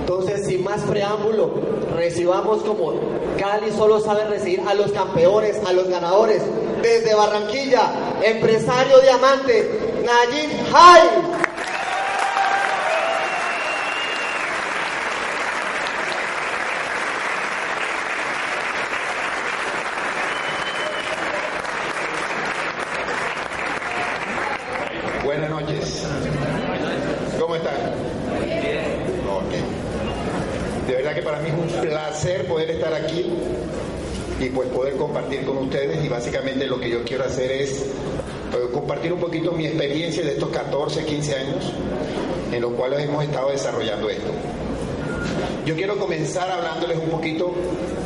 Entonces, sin más preámbulo, recibamos como Cali solo sabe recibir a los campeones, a los ganadores. Desde Barranquilla, empresario diamante, Nayib Hay. Buenas noches. ¿Cómo están? Ok. De verdad que para mí es un placer poder estar aquí y pues poder compartir con ustedes y básicamente lo que yo quiero hacer es eh, compartir un poquito mi experiencia de estos 14, 15 años en los cuales hemos estado desarrollando esto. Yo quiero comenzar hablándoles un poquito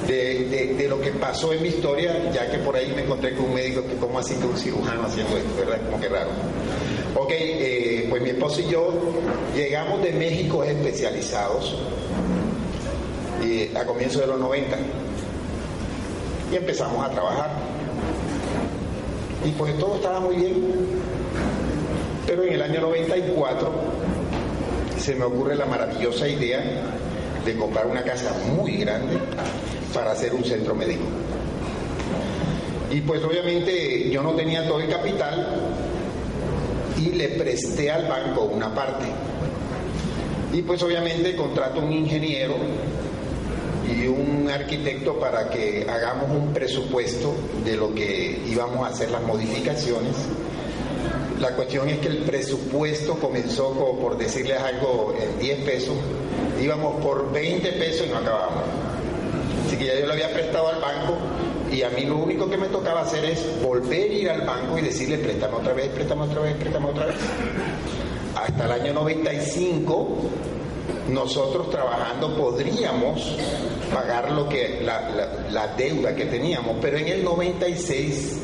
de, lo que pasó en mi historia, ya que por ahí me encontré con un médico que como así que un cirujano haciendo esto, ¿verdad? Como que raro. Ok, eh, pues mi esposo y yo llegamos de México especializados y a comienzos de los 90 y empezamos a trabajar. Y pues todo estaba muy bien. Pero en el año 94 se me ocurre la maravillosa idea de comprar una casa muy grande para hacer un centro médico. Y pues obviamente yo no tenía todo el capital y le presté al banco una parte. Y pues obviamente contrato un ingeniero y un arquitecto para que hagamos un presupuesto de lo que íbamos a hacer las modificaciones. La cuestión es que el presupuesto comenzó, como por decirles algo, en 10 pesos. Íbamos por 20 pesos y no acabábamos. Así que ya yo le había prestado al banco y a mí lo único que me tocaba hacer es volver a ir al banco y decirle, préstame otra vez, préstame otra vez, préstame otra vez. Hasta el año 95 nosotros trabajando podríamos pagar lo que la, la- la deuda que teníamos, pero en el 96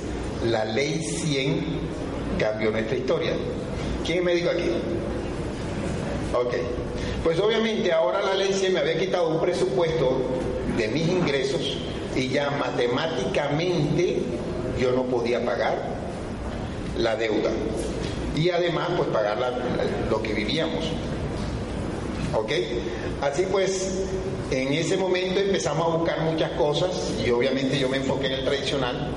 la ley 100 cambió nuestra historia. ¿Quién me dijo aquí? Ok. Pues obviamente ahora la ley 100 me había quitado un presupuesto de mis ingresos y ya matemáticamente yo no podía pagar la deuda. Y además pues pagar la- lo que vivíamos. ¿Ok? Así pues, en ese momento empezamos a buscar muchas cosas y obviamente yo me enfoqué en el tradicional.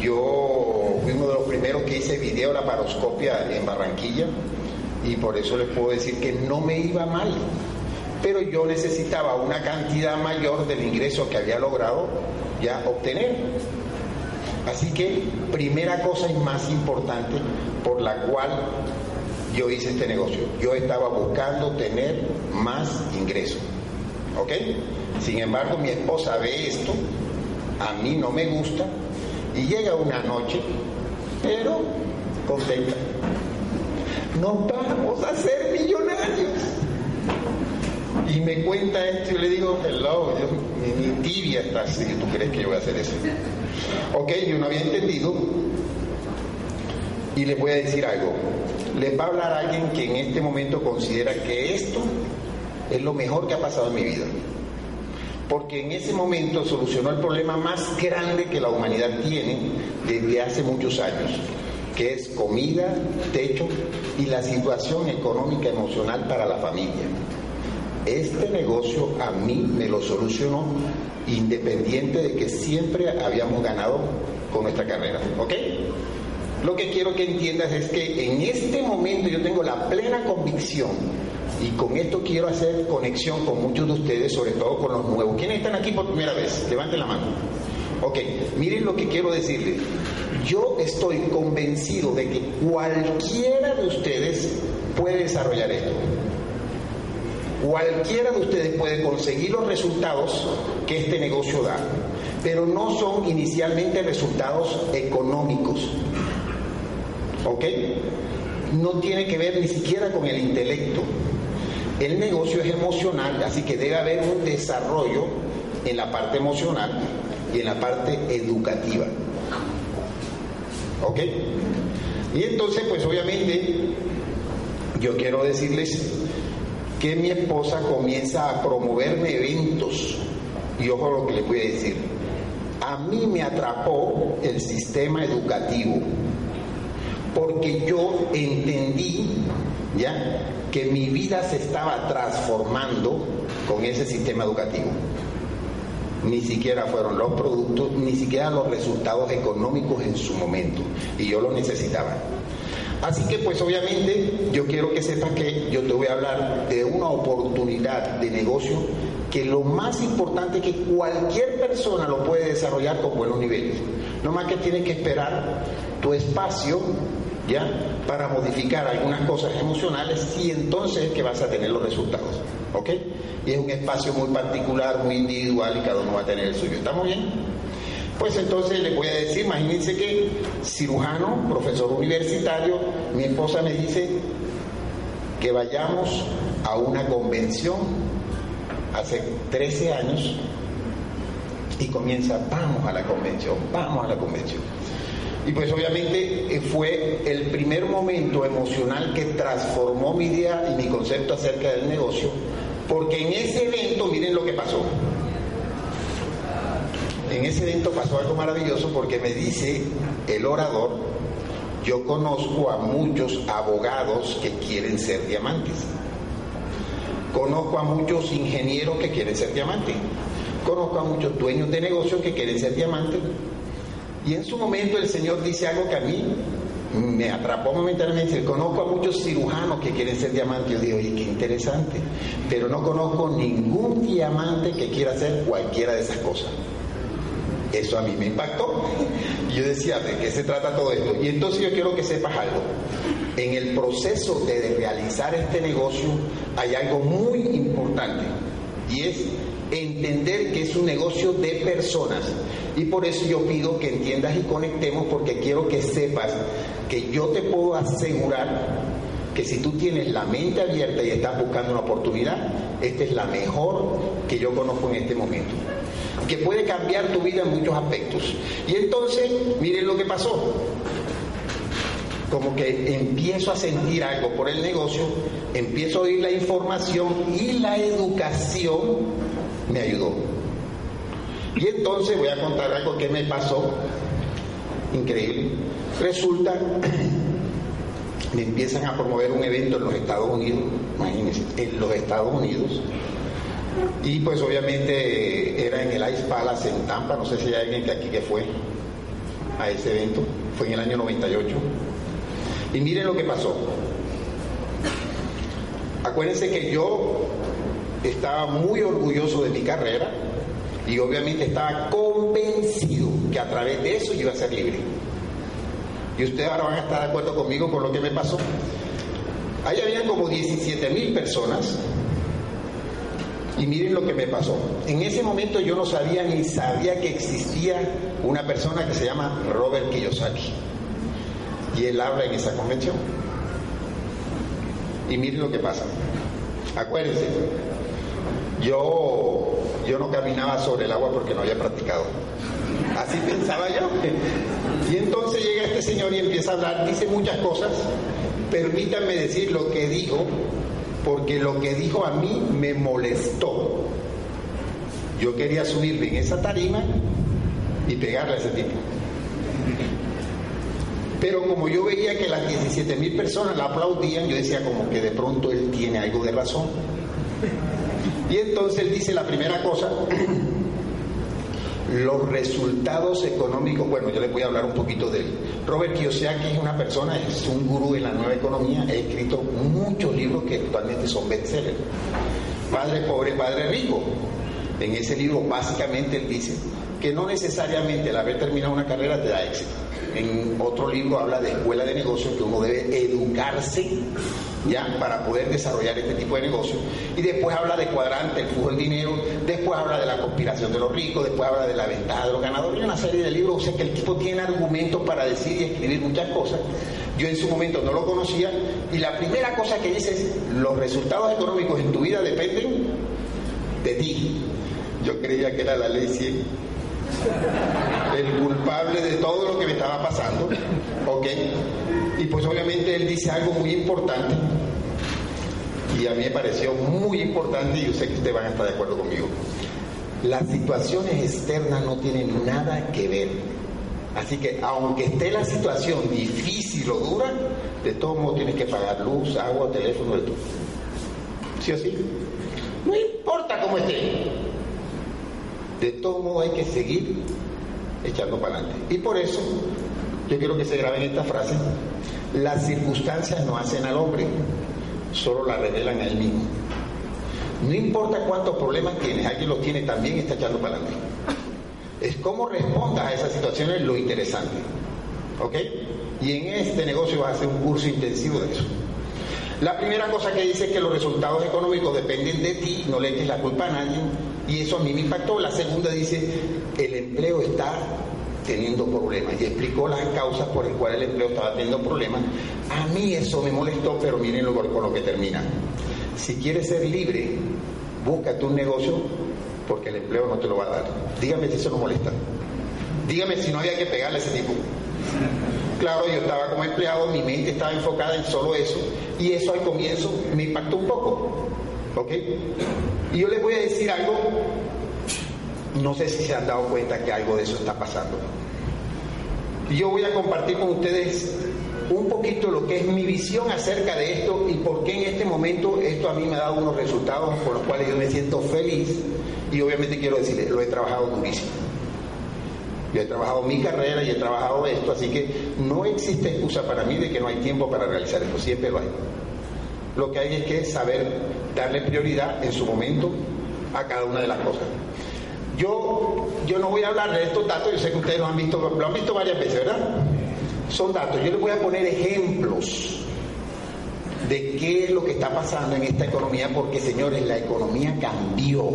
Yo fui uno de los primeros que hice video laparoscopia en Barranquilla y por eso les puedo decir que no me iba mal. Pero yo necesitaba una cantidad mayor del ingreso que había logrado ya obtener. Así que, primera cosa y más importante por la cual yo hice este negocio. Yo estaba buscando tener más ingresos. ¿Ok? Sin embargo, mi esposa ve esto, a mí no me gusta, y llega una noche, pero contenta. Nos vamos a ser millonarios. Y me cuenta esto y le digo, hello, yo, ni, ni tibia estás si tú crees que yo voy a hacer eso. Ok, yo no había entendido y les voy a decir algo. Les va a hablar alguien que en este momento considera que esto es lo mejor que ha pasado en mi vida. Porque en ese momento solucionó el problema más grande que la humanidad tiene desde hace muchos años, que es comida, techo y la situación económica emocional para la familia. Este negocio a mí me lo solucionó independiente de que siempre habíamos ganado con nuestra carrera. ¿Ok? Lo que quiero que entiendas es que en este momento yo tengo la plena convicción y con esto quiero hacer conexión con muchos de ustedes, sobre todo con los nuevos. ¿Quiénes están aquí por primera vez? Levanten la mano. Ok, miren lo que quiero decirles. Yo estoy convencido de que cualquiera de ustedes puede desarrollar esto. Cualquiera de ustedes puede conseguir los resultados que este negocio da, pero no son inicialmente resultados económicos. ¿Ok? No tiene que ver ni siquiera con el intelecto. El negocio es emocional, así que debe haber un desarrollo en la parte emocional y en la parte educativa. ¿Ok? Y entonces, pues obviamente, yo quiero decirles que mi esposa comienza a promoverme eventos. Y ojo lo que les voy a decir. A mí me atrapó el sistema educativo porque yo entendí ya que mi vida se estaba transformando con ese sistema educativo. Ni siquiera fueron los productos, ni siquiera los resultados económicos en su momento. Y yo lo necesitaba. Así que pues obviamente yo quiero que sepas que yo te voy a hablar de una oportunidad de negocio que lo más importante es que cualquier persona lo puede desarrollar con buenos niveles. No más que tienes que esperar tu espacio ¿ya? Para modificar algunas cosas emocionales y entonces es que vas a tener los resultados, ¿ok? Y es un espacio muy particular, muy individual y cada uno va a tener el suyo. ¿Estamos bien? Pues entonces les voy a decir, imagínense que cirujano, profesor universitario, mi esposa me dice que vayamos a una convención hace 13 años y comienza, vamos a la convención, vamos a la convención. Y pues obviamente eh, fue el primer momento emocional que transformó mi idea y mi concepto acerca del negocio, porque en ese evento, miren lo que pasó. En ese evento pasó algo maravilloso porque me dice el orador, yo conozco a muchos abogados que quieren ser diamantes. Conozco a muchos ingenieros que quieren ser diamantes. Conozco a muchos dueños de negocios que quieren ser diamantes y en su momento el Señor dice algo que a mí me atrapó momentáneamente. Conozco a muchos cirujanos que quieren ser diamantes. Yo digo, oye, qué interesante. Pero no conozco ningún diamante que quiera hacer cualquiera de esas cosas. Eso a mí me impactó. Yo decía, ¿de qué se trata todo esto? Y entonces yo quiero que sepas algo. En el proceso de realizar este negocio hay algo muy importante. Y es entender que es un negocio de personas. Y por eso yo pido que entiendas y conectemos porque quiero que sepas que yo te puedo asegurar que si tú tienes la mente abierta y estás buscando una oportunidad, esta es la mejor que yo conozco en este momento. Que puede cambiar tu vida en muchos aspectos. Y entonces, miren lo que pasó. Como que empiezo a sentir algo por el negocio, empiezo a oír la información y la educación me ayudó. Y entonces voy a contar algo que me pasó, increíble. Resulta, me empiezan a promover un evento en los Estados Unidos, imagínense, en los Estados Unidos. Y pues obviamente era en el Ice Palace en Tampa, no sé si hay alguien que aquí que fue a ese evento, fue en el año 98. Y miren lo que pasó. Acuérdense que yo estaba muy orgulloso de mi carrera y obviamente estaba convencido que a través de eso iba a ser libre. Y ustedes ahora van a estar de acuerdo conmigo con lo que me pasó. Ahí habían como 17 mil personas y miren lo que me pasó. En ese momento yo no sabía ni sabía que existía una persona que se llama Robert Kiyosaki. Y él habla en esa convención. Y miren lo que pasa. Acuérdense, yo, yo no caminaba sobre el agua porque no había practicado. Así pensaba yo. Y entonces llega este señor y empieza a hablar, dice muchas cosas. Permítanme decir lo que dijo, porque lo que dijo a mí me molestó. Yo quería subirme en esa tarima y pegarle a ese tipo. Pero como yo veía que las 17 mil personas la aplaudían, yo decía como que de pronto él tiene algo de razón. Y entonces él dice la primera cosa, los resultados económicos, bueno, yo les voy a hablar un poquito de él. Robert Kiyosaki es una persona, es un gurú en la nueva economía, ha escrito muchos libros que actualmente son bestsellers. Padre pobre, padre rico. En ese libro básicamente él dice que no necesariamente el haber terminado una carrera te da éxito. En otro libro habla de escuela de negocios que uno debe educarse ¿ya? Para poder desarrollar este tipo de negocio. Y después habla de cuadrante, el flujo del dinero, después habla de la conspiración de los ricos, después habla de la ventaja de los ganadores, y una serie de libros, o sea que el tipo tiene argumentos para decir y escribir muchas cosas. Yo en su momento no lo conocía, y la primera cosa que dice es, los resultados económicos en tu vida dependen de ti. Yo creía que era la ley 100 el culpable de todo lo que me estaba pasando, ¿ok? Y pues obviamente él dice algo muy importante y a mí me pareció muy importante y yo sé que ustedes van a estar de acuerdo conmigo. Las situaciones externas no tienen nada que ver. Así que aunque esté la situación difícil o dura, de todos modos tienes que pagar luz, agua, teléfono, de todo. ¿Sí o sí? No importa cómo esté. De todos modos hay que seguir echando para adelante. Y por eso yo quiero que se graben esta frase. Las circunstancias no hacen al hombre, solo la revelan a él mismo. No importa cuántos problemas tienes, alguien los tiene también está echando para adelante. Es cómo respondas a esas situaciones lo interesante. ¿Ok? Y en este negocio vas a hacer un curso intensivo de eso. La primera cosa que dice es que los resultados económicos dependen de ti, no le eches la culpa a nadie, y eso a mí me impactó. La segunda dice, el empleo está teniendo problemas y explicó las causas por las cuales el empleo estaba teniendo problemas. A mí eso me molestó, pero miren lo, con lo que termina. Si quieres ser libre, búscate un negocio porque el empleo no te lo va a dar. Dígame si eso no molesta. Dígame si no había que pegarle a ese tipo. Claro, yo estaba como empleado, mi mente estaba enfocada en solo eso y eso al comienzo me impactó un poco. ¿Ok? Y yo les voy a decir algo no sé si se han dado cuenta que algo de eso está pasando. Yo voy a compartir con ustedes un poquito lo que es mi visión acerca de esto y por qué en este momento esto a mí me ha dado unos resultados por los cuales yo me siento feliz y obviamente quiero decirles, lo he trabajado durísimo. Yo he trabajado mi carrera y he trabajado esto, así que no existe excusa para mí de que no hay tiempo para realizar esto, siempre lo hay. Lo que hay es que saber darle prioridad en su momento a cada una de las cosas. Yo, yo no voy a hablar de estos datos, yo sé que ustedes lo han visto, lo han visto varias veces, ¿verdad? Son datos. Yo les voy a poner ejemplos de qué es lo que está pasando en esta economía, porque señores, la economía cambió.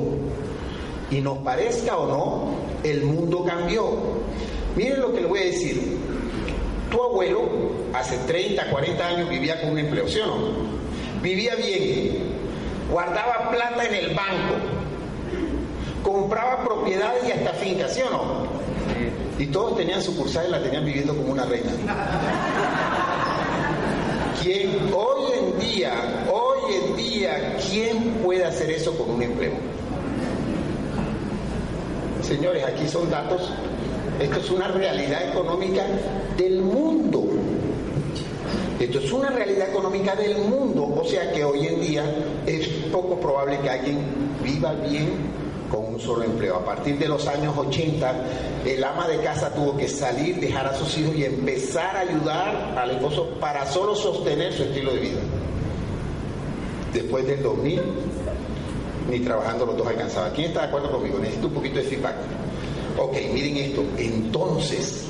Y nos parezca o no, el mundo cambió. Miren lo que les voy a decir. Tu abuelo hace 30, 40 años vivía con un empleo, ¿sí o no? Vivía bien, guardaba plata en el banco, compraba propiedades y hasta fincas, ¿sí o no? Y todos tenían sucursales y la tenían viviendo como una reina. ¿Quién hoy en día, hoy en día, quién puede hacer eso con un empleo? Señores, aquí son datos. Esto es una realidad económica del mundo. Esto es una realidad económica del mundo. O sea que hoy en día es poco probable que alguien viva bien con un solo empleo. A partir de los años 80, el ama de casa tuvo que salir, dejar a sus hijos y empezar a ayudar al esposo para solo sostener su estilo de vida. Después del 2000, ni trabajando los dos alcanzaba. ¿Quién está de acuerdo conmigo? Necesito un poquito de feedback. Ok, miren esto. Entonces,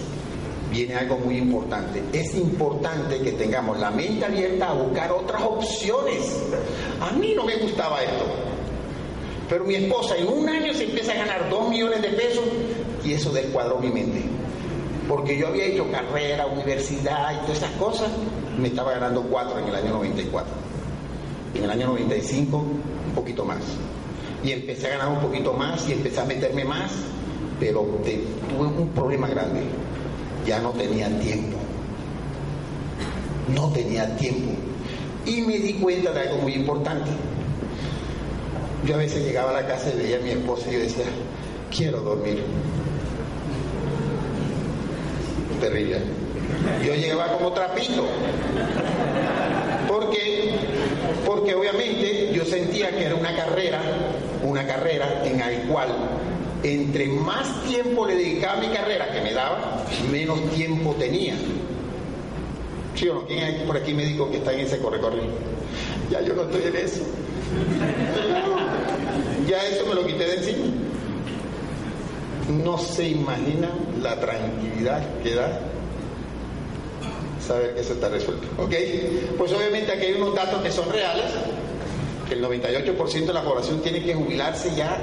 viene algo muy importante. Es importante que tengamos la mente abierta a buscar otras opciones. A mí no me gustaba esto. Pero mi esposa en un año se empieza a ganar dos millones de pesos y eso descuadró mi mente. Porque yo había hecho carrera, universidad y todas esas cosas, me estaba ganando cuatro en el año 94. En el año 95, un poquito más. Y empecé a ganar un poquito más y empecé a meterme más, pero tuve un problema grande. Ya no tenía tiempo. No tenía tiempo. Y me di cuenta de algo muy importante yo a veces llegaba a la casa y veía a mi esposa y yo decía, quiero dormir. Terrible. Yo llegaba como trapito. Porque, porque obviamente yo sentía que era una carrera, una carrera en la cual entre más tiempo le dedicaba a mi carrera que me daba, menos tiempo tenía. ¿Sí o no? ¿Quién por aquí médico que está en ese corre, corre? Ya yo no estoy en eso. Ya eso me lo quité de encima. No se imagina la tranquilidad que da saber que eso está resuelto. ¿Ok? Pues obviamente aquí hay unos datos que son reales, que el 98% de la población tiene que jubilarse ya.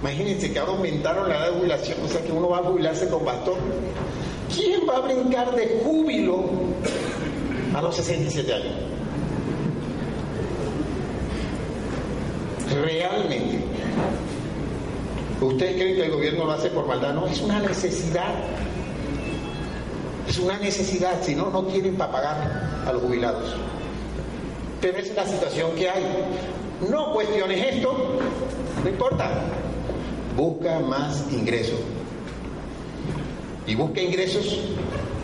Imagínense que ahora aumentaron la edad de jubilación, o sea que uno va a jubilarse con bastón. ¿Quién va a brincar de júbilo a los 67 años? Realmente. ¿Ustedes creen que el gobierno lo hace por maldad? No, es una necesidad. Es una necesidad, si no, no tienen para pagar a los jubilados. Pero es la situación que hay. No cuestiones esto, no importa. Busca más ingresos. Y busca ingresos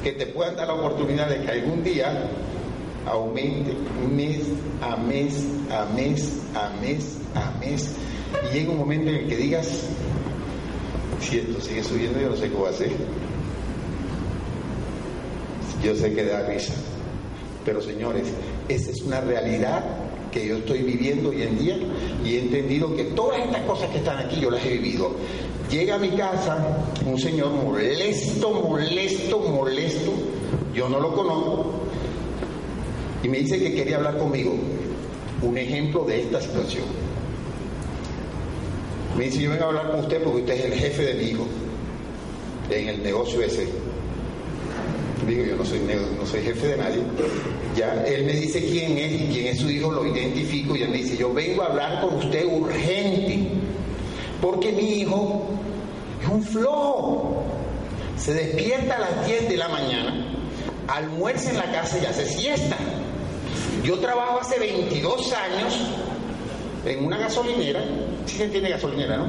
que te puedan dar la oportunidad de que algún día aumente mes a mes, a mes, a mes, a mes. Y llega un momento en el que digas, si esto sigue subiendo, yo no sé qué voy a hacer. Yo sé que da risa. Pero señores, esa es una realidad que yo estoy viviendo hoy en día y he entendido que todas estas cosas que están aquí yo las he vivido. Llega a mi casa un señor molesto, molesto, molesto, yo no lo conozco, y me dice que quería hablar conmigo. Un ejemplo de esta situación. Me dice, yo vengo a hablar con usted porque usted es el jefe de mi hijo en el negocio ese. Digo, yo no soy, no soy jefe de nadie. Ya, él me dice quién es y quién es su hijo, lo identifico y él me dice, yo vengo a hablar con usted urgente, porque mi hijo es un flojo. Se despierta a las 10 de la mañana, almuerza en la casa y hace siesta. Yo trabajo hace 22 años en una gasolinera, si se tiene gasolinera, ¿no?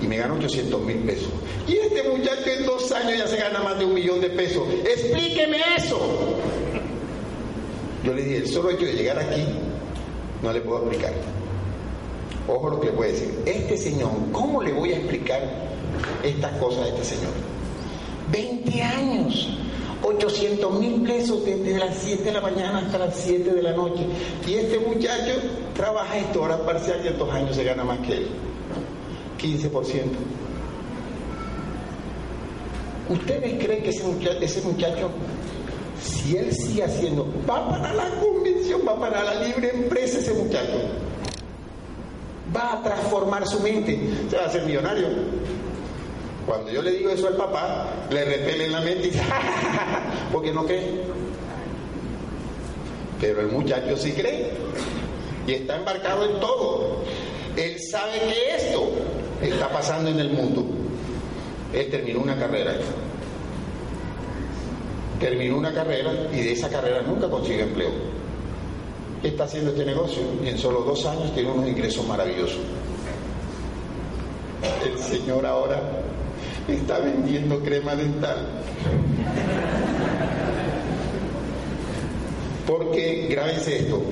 Y me gano 800 mil pesos. Y este muchacho en dos años ya se gana más de un millón de pesos. Explíqueme eso. Yo le dije, el solo hecho de llegar aquí no le puedo explicar. Ojo lo que le puede decir. Este señor, ¿cómo le voy a explicar estas cosas a este señor? 20 años. 800 mil pesos desde las 7 de la mañana hasta las 7 de la noche. Y este muchacho trabaja esto horas parcial y en dos años se gana más que él. 15%. ¿Ustedes creen que ese muchacho, ese muchacho, si él sigue haciendo, va para la convención, va para la libre empresa ese muchacho? Va a transformar su mente, se va a hacer millonario. Cuando yo le digo eso al papá, le repele en la mente y dice, porque no cree. Pero el muchacho sí cree y está embarcado en todo. Él sabe que esto está pasando en el mundo. Él terminó una carrera. Terminó una carrera y de esa carrera nunca consiguió empleo. Está haciendo este negocio y en solo dos años tiene unos ingresos maravillosos. El Señor ahora está vendiendo crema dental. Porque, grábense esto,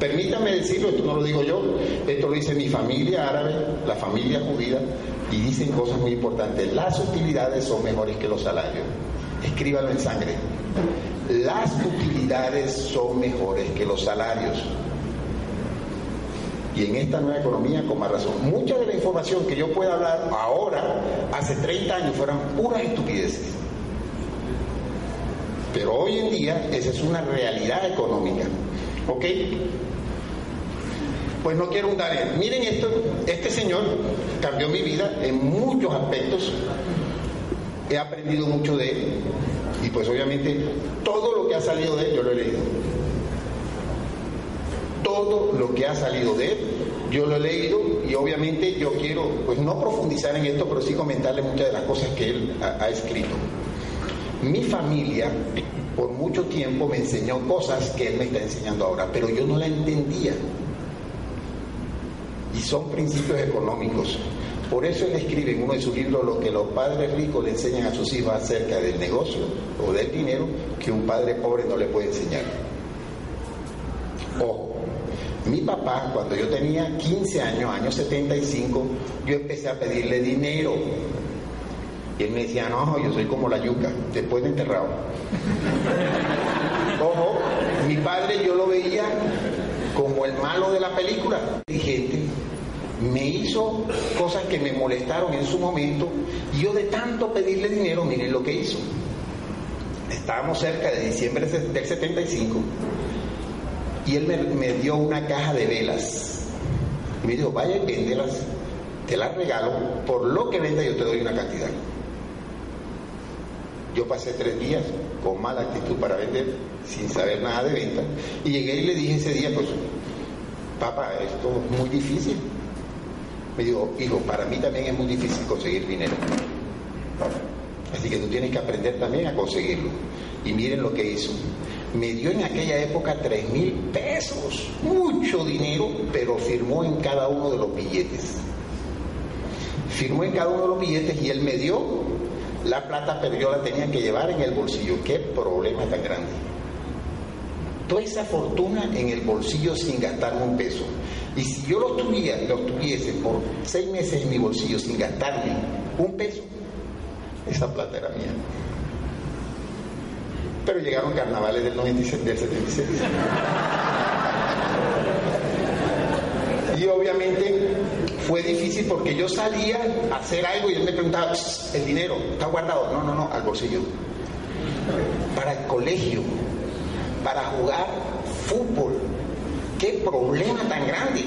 permítame decirlo, esto no lo digo yo, esto lo dice mi familia árabe, la familia judía, y dicen cosas muy importantes. Las utilidades son mejores que los salarios. Escríbanlo en sangre. Las utilidades son mejores que los salarios. Y en esta nueva economía, con más razón. Mucha de la información que yo pueda hablar ahora, hace 30 años, fueran puras estupideces. Pero hoy en día esa es una realidad económica. ¿Ok? Pues no quiero hundar en. Miren esto, este señor cambió mi vida en muchos aspectos. He aprendido mucho de él. Y pues obviamente todo lo que ha salido de él yo lo he leído todo lo que ha salido de él. Yo lo he leído y obviamente yo quiero, pues no profundizar en esto, pero sí comentarle muchas de las cosas que él ha, escrito. Mi familia por mucho tiempo me enseñó cosas que él me está enseñando ahora, pero yo no la entendía. Y son principios económicos. Por eso él escribe en uno de sus libros lo que los padres ricos le enseñan a sus hijos acerca del negocio o del dinero que un padre pobre no le puede enseñar. Ojo, mi papá, cuando yo tenía 15 años, años 75, yo empecé a pedirle dinero. Y él me decía, no, yo soy como la yuca, después de enterrado. Ojo, mi padre yo lo veía como el malo de la película. Gente, me hizo cosas que me molestaron en su momento y yo de tanto pedirle dinero, miren lo que hizo. estábamos cerca de diciembre del 75 y él me, dio una caja de velas. me dijo, vaya véndelas, te las regalo, por lo que venda yo te doy una cantidad. Yo pasé tres días con mala actitud para vender, sin saber nada de venta, y llegué y le dije ese día, pues, papá, esto es muy difícil. Me dijo, hijo, para mí también es muy difícil conseguir dinero. Así que tú tienes que aprender también a conseguirlo. Y miren lo que hizo. Me dio en aquella época tres mil pesos, mucho dinero, pero firmó en cada uno de los billetes. Firmó en cada uno de los billetes y él me dio la plata, pero yo la tenía que llevar en el bolsillo. Qué problema tan grande. Toda esa fortuna en el bolsillo sin gastarme un peso. Y si yo lo, tuviera, lo tuviese por seis meses en mi bolsillo sin gastarme un peso, esa plata era mía. Pero llegaron carnavales del 96, del 76. Y obviamente fue difícil porque yo salía a hacer algo y él me preguntaba, el dinero, ¿está guardado? No, no, no, al bolsillo. Para el colegio, para jugar fútbol. Qué problema tan grande.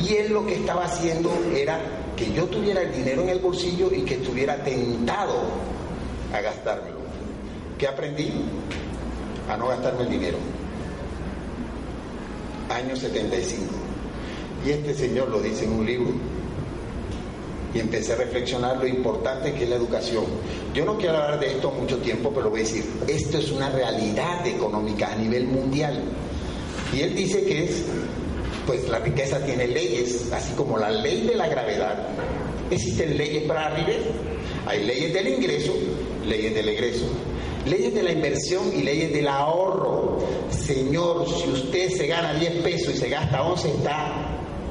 Y él lo que estaba haciendo era que yo tuviera el dinero en el bolsillo y que estuviera tentado a gastármelo. ¿Qué aprendí? A no gastarme el dinero. Año 75. Y este señor lo dice en un libro. Y empecé a reflexionar lo importante que es la educación. Yo no quiero hablar de esto mucho tiempo, pero voy a decir, esto es una realidad económica a nivel mundial. Y él dice que es pues la riqueza tiene leyes, así como la ley de la gravedad. Existen leyes para arriba, hay leyes del ingreso, leyes del egreso, leyes de la inversión y leyes del ahorro. Señor, si usted se gana 10 pesos y se gasta 11, está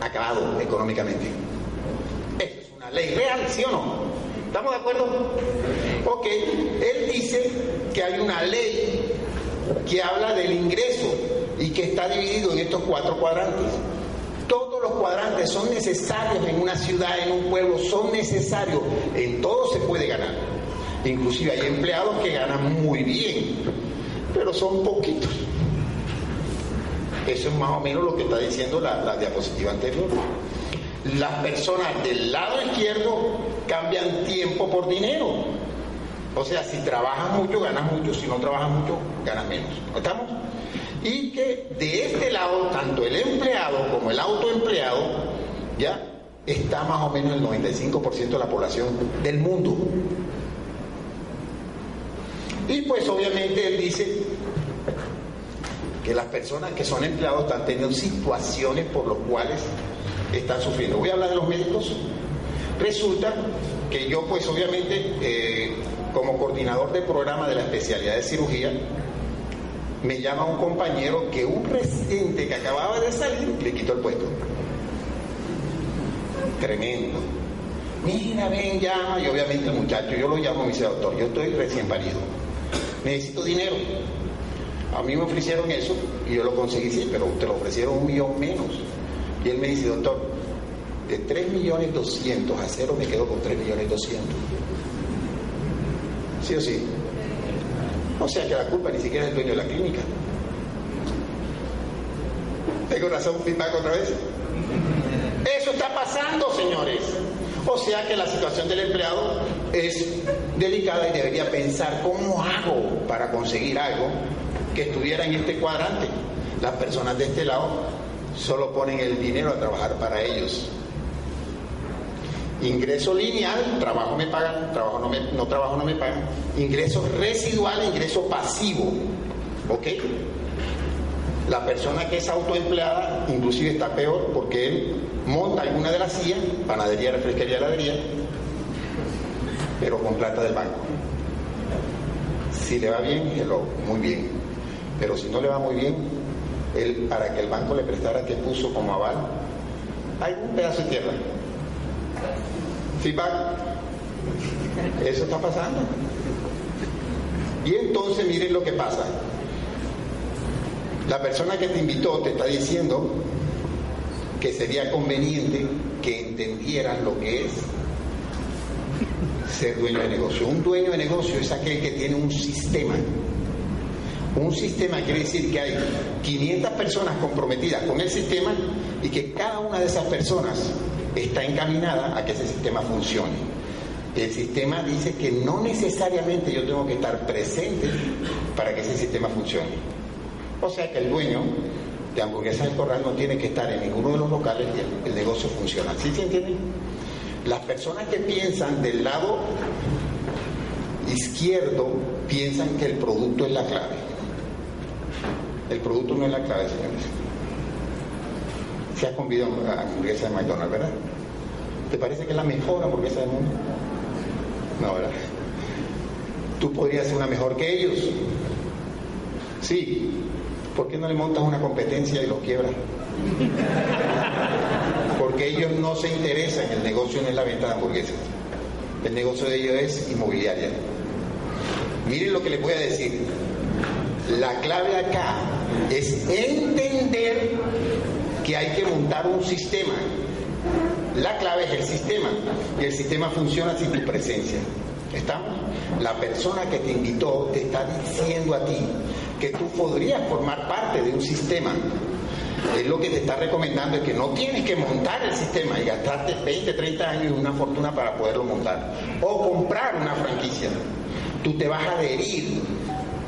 acabado económicamente. Eso es una ley real, ¿sí o no? ¿Estamos de acuerdo? Ok, él dice que hay una ley que habla del ingreso y que está dividido en estos cuatro cuadrantes. Todos los cuadrantes son necesarios en una ciudad, en un pueblo, son necesarios. En todo se puede ganar. Inclusive hay empleados que ganan muy bien, pero son poquitos. Eso es más o menos lo que está diciendo la, la diapositiva anterior. Las personas del lado izquierdo cambian tiempo por dinero. O sea, si trabajas mucho, ganas mucho, si no trabajas mucho, ganas menos. ¿Estamos? y que de este lado, tanto el empleado como el autoempleado, ya está más o menos el 95% de la población del mundo. Y pues obviamente él dice que las personas que son empleados están teniendo situaciones por las cuales están sufriendo. Voy a hablar de los médicos. Resulta que yo pues obviamente eh, como coordinador de programa de la especialidad de cirugía, me llama un compañero que un presidente que acababa de salir le quitó el puesto. Tremendo. Mira, ven, llama. Y obviamente el muchacho, yo lo llamo y me dice, doctor, yo estoy recién parido. Necesito dinero. A mí me ofrecieron eso y yo lo conseguí, sí, pero te lo ofrecieron un millón menos. Y él me dice, doctor, de 3 millones 200 a cero me quedo con 3 millones 200. ¿Sí o sí? O sea que la culpa ni siquiera es el dueño de la clínica. ¿Tengo razón feedback otra vez? Eso está pasando, señores. O sea que la situación del empleado es delicada y debería pensar cómo hago para conseguir algo que estuviera en este cuadrante. Las personas de este lado solo ponen el dinero a trabajar para ellos. Ingreso lineal, trabajo me pagan, trabajo no, me, no trabajo no me pagan. Ingreso residual, ingreso pasivo. ¿Ok? La persona que es autoempleada inclusive está peor porque él monta alguna de las sillas, panadería, refresquería, heladería, pero con plata del banco. Si le va bien, muy bien. Pero si no le va muy bien, él para que el banco le prestara que puso como aval, hay un pedazo de tierra Feedback. Eso está pasando. Y entonces miren lo que pasa. La persona que te invitó te está diciendo que sería conveniente que entendieras lo que es ser dueño de negocio. Un dueño de negocio es aquel que tiene un sistema. Un sistema quiere decir que hay 500 personas comprometidas con el sistema y que cada una de esas personas está encaminada a que ese sistema funcione. El sistema dice que no necesariamente yo tengo que estar presente para que ese sistema funcione. O sea que el dueño de hamburguesas del corral no tiene que estar en ninguno de los locales y el, negocio funciona. ¿Sí se entiende? Las personas que piensan del lado izquierdo piensan que el producto es la clave. El producto no es la clave, señores. Se ha comido hamburguesa de McDonald's, ¿verdad? ¿Te parece que es la mejor hamburguesa del mundo? No, ¿verdad? Tú podrías ser una mejor que ellos. Sí. ¿Por qué no le montas una competencia y los quiebras? Ellos no se interesan, el negocio no es la venta de hamburguesas. El negocio de ellos es inmobiliaria. Miren lo que les voy a decir. La clave acá es entender que hay que montar un sistema. La clave es el sistema y el sistema funciona sin tu presencia. ¿Estamos? La persona que te invitó te está diciendo a ti que tú podrías formar parte de un sistema. Es lo que te está recomendando es que no tienes que montar el sistema y gastarte 20, 30 años y una fortuna para poderlo montar. O comprar una franquicia. Tú te vas a adherir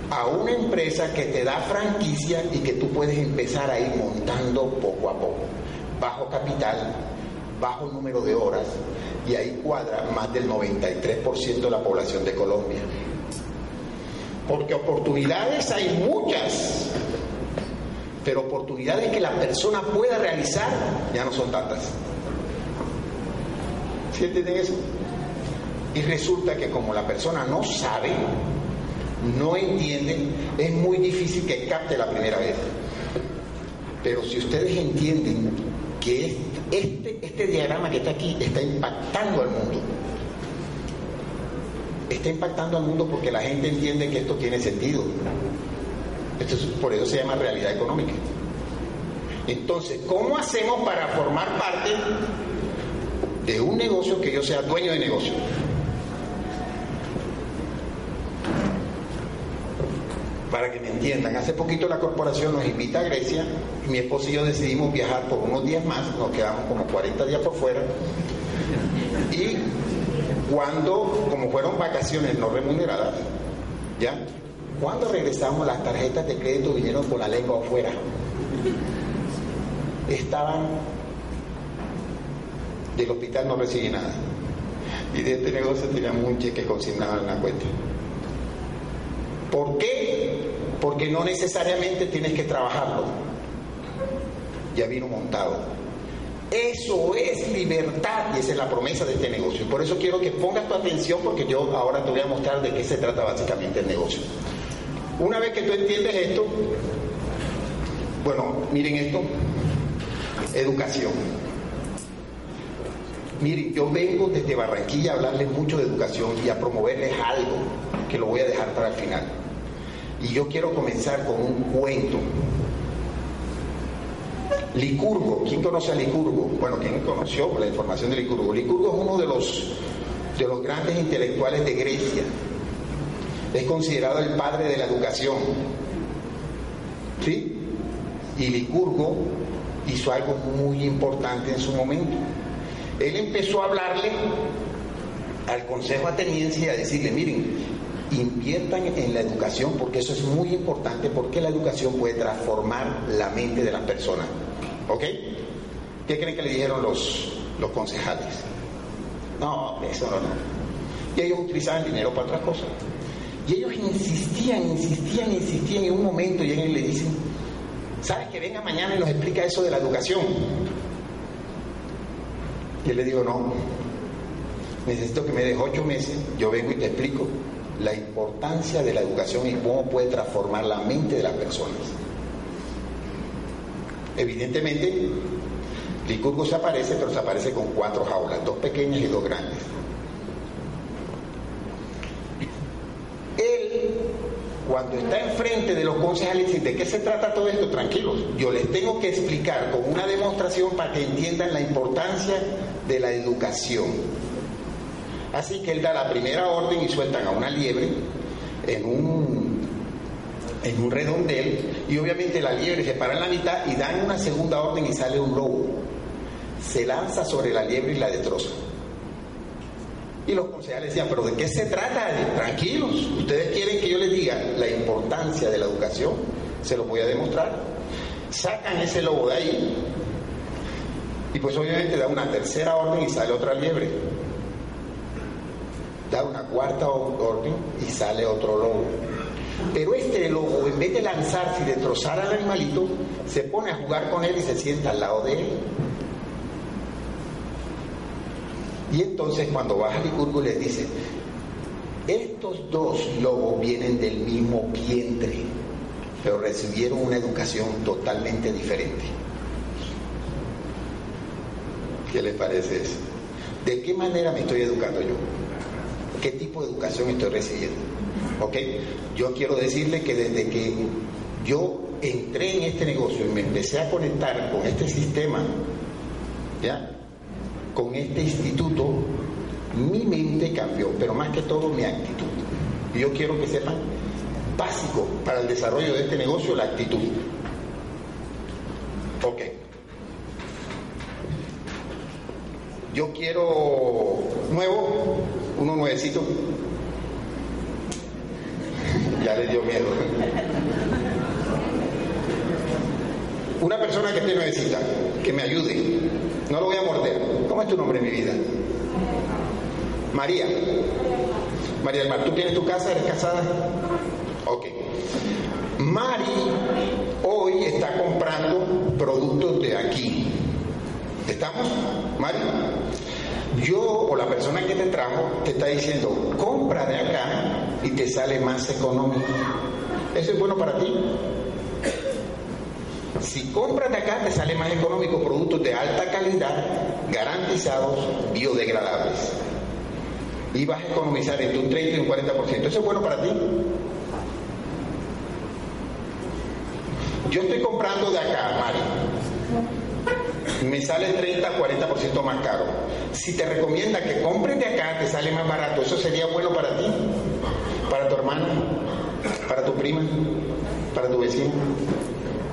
a una empresa que te da franquicia y que tú puedes empezar a ir montando poco a poco, bajo capital, bajo número de horas, y ahí cuadra más del 93% de la población de Colombia. Porque oportunidades hay muchas, pero oportunidades que la persona pueda realizar ya no son tantas. ¿Sí entienden eso? Y resulta que como la persona no sabe, no entiende, es muy difícil que capte la primera vez. Pero si ustedes entienden que este, este diagrama que está aquí está impactando al mundo, está impactando al mundo porque la gente entiende que esto tiene sentido. Esto por eso se llama realidad económica. Entonces, ¿cómo hacemos para formar parte de un negocio que yo sea dueño de negocio? Para que me entiendan, hace poquito la corporación nos invita a Grecia y mi esposo y yo decidimos viajar por unos días más, nos quedamos como 40 días por fuera y cuando, como fueron vacaciones no remuneradas, ¿ya? Cuando regresamos las tarjetas de crédito vinieron con la lengua afuera. Estaban del hospital no recibí nada. Y de este negocio teníamos un cheque consignado en la cuenta. ¿Por qué? Porque no necesariamente tienes que trabajarlo. Ya vino montado. Eso es libertad y esa es la promesa de este negocio. Por eso quiero que pongas tu atención porque yo ahora te voy a mostrar de qué se trata básicamente el negocio. Una vez que tú entiendes esto, bueno, miren esto, educación. Miren, yo vengo desde Barranquilla a hablarles mucho de educación y a promoverles algo que lo voy a dejar para el final. Y yo quiero comenzar con un cuento Licurgo, ¿quién conoce a Licurgo? Bueno, ¿quién conoció la información de Licurgo? Licurgo es uno de los, de los grandes intelectuales de Grecia. Es considerado el padre de la educación. ¿Sí? Y Licurgo hizo algo muy importante en su momento. Él empezó a hablarle al Consejo Ateniense y a decirle, miren, inviertan en la educación porque eso es muy importante porque la educación puede transformar la mente de las personas. ¿Ok? ¿Qué creen que le dijeron los, los concejales? No, eso no. Y ellos utilizaban dinero para otras cosas. Y ellos insistían, insistían, insistían. En un momento llegan y le dicen, ¿sabes que venga mañana y nos explica eso de la educación? Y él le digo, no, necesito que me des ocho meses, yo vengo y te explico la importancia de la educación y cómo puede transformar la mente de las personas. Evidentemente, Licurgo se aparece, pero se aparece con cuatro jaulas, dos pequeñas y dos grandes. Él, cuando está enfrente de los concejales, ¿de qué se trata todo esto? Tranquilos, yo les tengo que explicar con una demostración para que entiendan la importancia de la educación. Así que él da la primera orden y sueltan a una liebre en un, en un redondel y obviamente la liebre se para en la mitad y dan una segunda orden y sale un lobo. Se lanza sobre la liebre y la destroza. Y los concejales decían, pero ¿de qué se trata? Tranquilos, ustedes quieren que yo les diga la importancia de la educación, se los voy a demostrar. Sacan ese lobo de ahí y pues obviamente da una tercera orden y sale otra liebre. Da una cuarta orden y sale otro lobo. Pero este lobo, en vez de lanzarse y destrozar al animalito, se pone a jugar con él y se sienta al lado de él. Y entonces cuando baja Licurgo les dice, estos dos lobos vienen del mismo vientre, pero recibieron una educación totalmente diferente. ¿Qué les parece eso? ¿De qué manera me estoy educando yo? ¿Qué tipo de educación estoy recibiendo? ¿Ok? Yo quiero decirle que desde que yo entré en este negocio y me empecé a conectar con este sistema, ¿ya? Con este instituto, mi mente cambió, pero más que todo mi actitud. Y yo quiero que sepan, básico para el desarrollo de este negocio, la actitud. Ok. Yo quiero nuevo, uno nuevecito. ya le dio miedo. Una persona que esté nuevecita, que me ayude. No lo voy a morder. ¿Cómo es tu nombre, mi vida? María. María del Mar, ¿tú tienes tu casa? ¿Eres casada? Ok. Mari hoy está comprando productos de aquí. ¿Estamos, Mari? Yo o la persona que te trajo te está diciendo, compra de acá y te sale más económico. ¿Eso es bueno para ti? Si compras de acá te sale más económico productos de alta calidad, garantizados, biodegradables. Y vas a economizar entre un 30 y un 40%. ¿Eso es bueno para ti? Yo estoy comprando de acá, Mari me sale 30 40% más caro. Si te recomienda que compres de acá, te sale más barato. ¿Eso sería bueno para ti? ¿Para tu hermana? ¿Para tu prima? ¿Para tu vecino?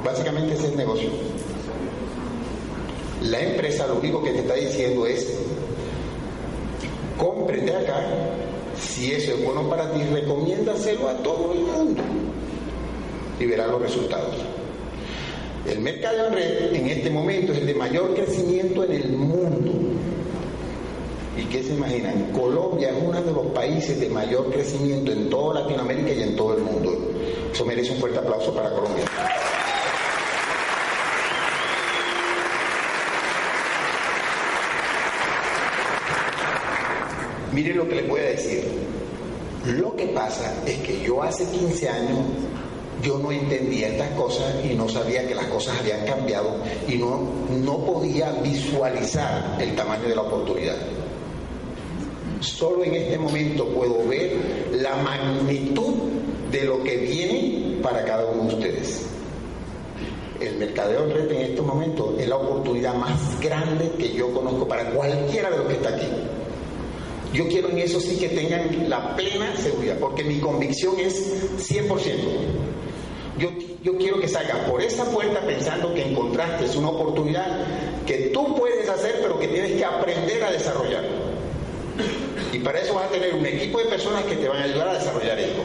Básicamente ese es el negocio. La empresa lo único que te está diciendo es, de acá, si eso es bueno para ti, recomiéndaselo a todo el mundo y verás los resultados. El mercado en red en este momento es el de mayor crecimiento en el mundo. ¿Y qué se imaginan? Colombia es uno de los países de mayor crecimiento en toda Latinoamérica y en todo el mundo. Eso merece un fuerte aplauso para Colombia. Miren lo que les voy a decir. Lo que pasa es que yo hace 15 años yo no entendía estas cosas y no sabía que las cosas habían cambiado y no, no podía visualizar el tamaño de la oportunidad. Solo en este momento puedo ver la magnitud de lo que viene para cada uno de ustedes. El mercadeo en red en estos momentos es la oportunidad más grande que yo conozco para cualquiera de los que está aquí. Yo quiero en eso sí que tengan la plena seguridad, porque mi convicción es 100%. Yo, yo quiero que salgas por esa puerta pensando que encontraste una oportunidad que tú puedes hacer, pero que tienes que aprender a desarrollar. Y para eso vas a tener un equipo de personas que te van a ayudar a desarrollar esto.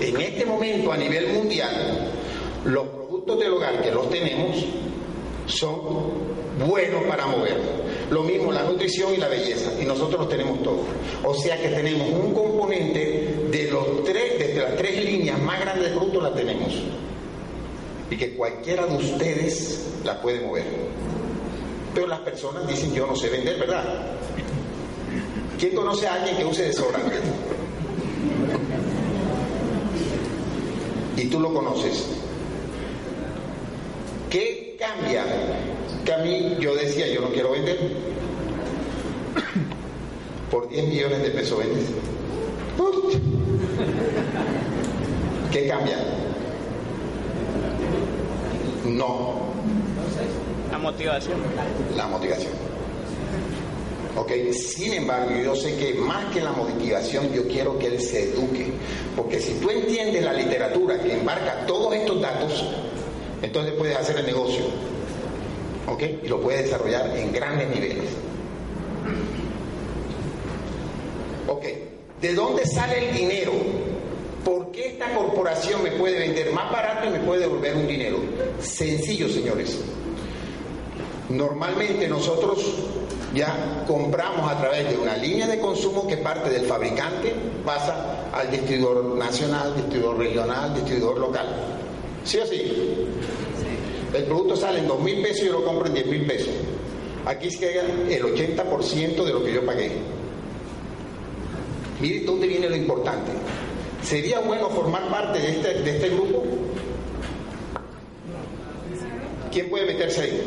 En este momento, a nivel mundial, los productos del hogar que los tenemos son buenos para mover. Lo mismo la nutrición y la belleza, y nosotros los tenemos todos. O sea que tenemos un componente de los tres, desde las tres líneas más grandes de producto la tenemos. Y que cualquiera de ustedes la puede mover. Pero las personas dicen yo no sé vender, ¿verdad? ¿Quién conoce a alguien que use desodorante? Y tú lo conoces. ¿Qué cambia que a mí yo decía, yo no quiero vender. Por 10 millones de pesos vendes. ¿Qué cambia? No. La motivación. La motivación. ¿ok? Sin embargo, yo sé que más que la motivación, yo quiero que él se eduque, porque si tú entiendes la literatura que embarca todos estos datos, entonces puedes hacer el negocio, ¿ok? Y lo puedes desarrollar en grandes niveles. ¿Ok? ¿De dónde sale el dinero? ¿Por qué esta corporación me puede vender más barato y me puede devolver un dinero? Sencillo, señores. Normalmente nosotros ya compramos a través de una línea de consumo que parte del fabricante, pasa al distribuidor nacional, distribuidor regional, distribuidor local. ¿Sí o sí? El producto sale en dos mil pesos y yo lo compro en 10 mil pesos. Aquí se queda el 80% de lo que yo pagué. Mire dónde viene lo importante. ¿Sería bueno formar parte de este, de este grupo? ¿Quién puede meterse ahí?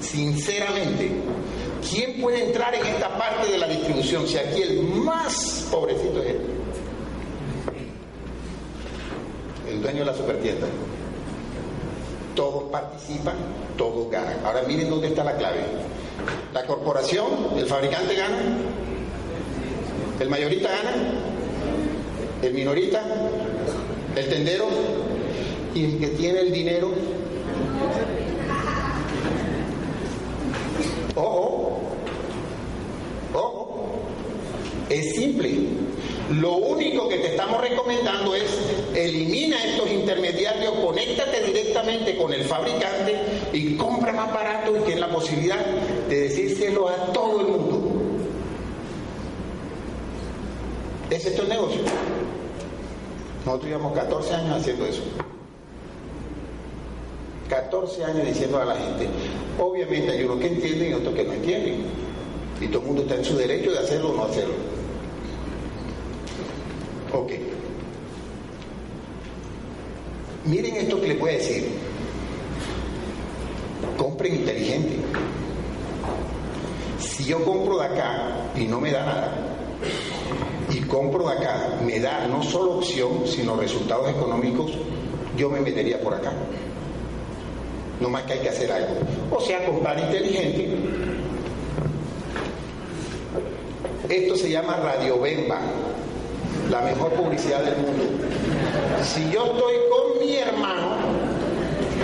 Sinceramente, ¿quién puede entrar en esta parte de la distribución si aquí el más pobrecito es él? El dueño de la supertienda. Todos participan, todos ganan. Ahora miren dónde está la clave. La corporación, el fabricante gana, el mayorista gana, el minorista, el tendero y el que tiene el dinero. Ojo, ojo, es simple. Lo único que te estamos recomendando es elimina estos intermediarios, conéctate directamente con el fabricante y compra más barato y tienes la posibilidad de decírselo a todo el mundo. Ese es el negocio. Nosotros llevamos 14 años haciendo eso. 14 años diciendo a la gente. Obviamente hay unos que entienden y otros que no entienden. Y todo el mundo está en su derecho de hacerlo o no hacerlo. Ok. Miren esto que les voy a decir. Compren inteligente. Si yo compro de acá y no me da nada, y compro de acá, me da no solo opción, sino resultados económicos, yo me metería por acá. No más que hay que hacer algo. O sea, comprar inteligente. Esto se llama Radio Bemba, la mejor publicidad del mundo. Si yo estoy con mi hermano,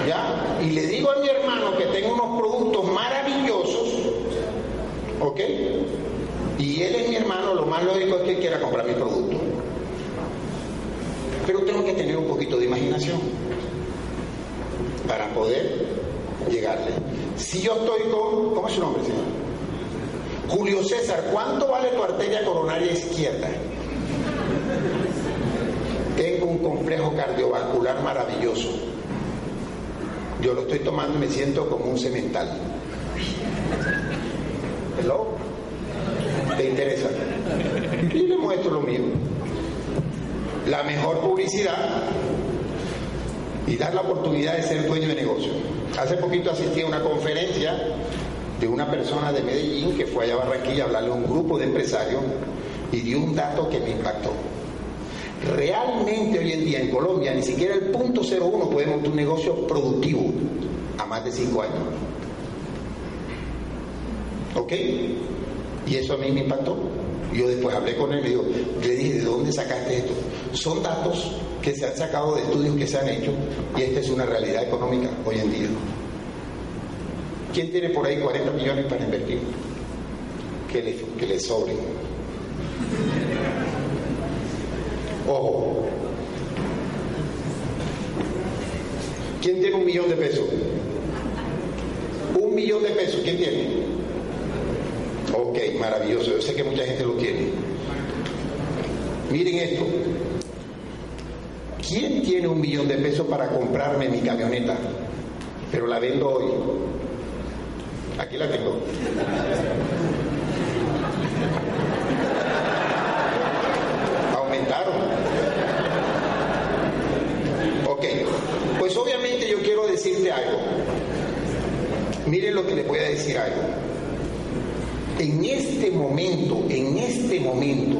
¿ya? Y le digo a mi hermano que tengo unos productos maravillosos, ¿ok? Y él es mi hermano, lo más lógico es que él quiera comprar mi producto. Pero tengo que tener un poquito de imaginación para poder llegarle. Si yo estoy con, ¿cómo es su nombre, señor? Julio César, ¿cuánto vale tu arteria coronaria izquierda? Tengo un complejo cardiovascular maravilloso. Yo lo estoy tomando y me siento como un cemental. ¿Hello? ¿Te interesa? Y le muestro lo mío. La mejor publicidad y dar la oportunidad de ser dueño de negocio. Hace poquito asistí a una conferencia de una persona de Medellín que fue allá a Barranquilla a hablarle a un grupo de empresarios y dio un dato que me impactó. Realmente hoy en día en Colombia ni siquiera el punto 01 puede montar un negocio productivo a más de 5 años. ¿Ok? Y eso a mí me impactó. Yo después hablé con él y digo, le dije, ¿de dónde sacaste esto? Son datos que se han sacado de estudios que se han hecho y esta es una realidad económica hoy en día. ¿Quién tiene por ahí 40 millones para invertir? Que le, que le sobren. Ojo. ¿Quién tiene un millón de pesos? Un millón de pesos, ¿quién tiene? Ok, maravilloso. Yo sé que mucha gente lo tiene. Miren esto. ¿Quién tiene un millón de pesos para comprarme mi camioneta? Pero la vendo hoy. Aquí la tengo. Aumentaron. Ok. Pues obviamente yo quiero decirte algo. Miren lo que les voy a decir algo. En este momento, en este momento,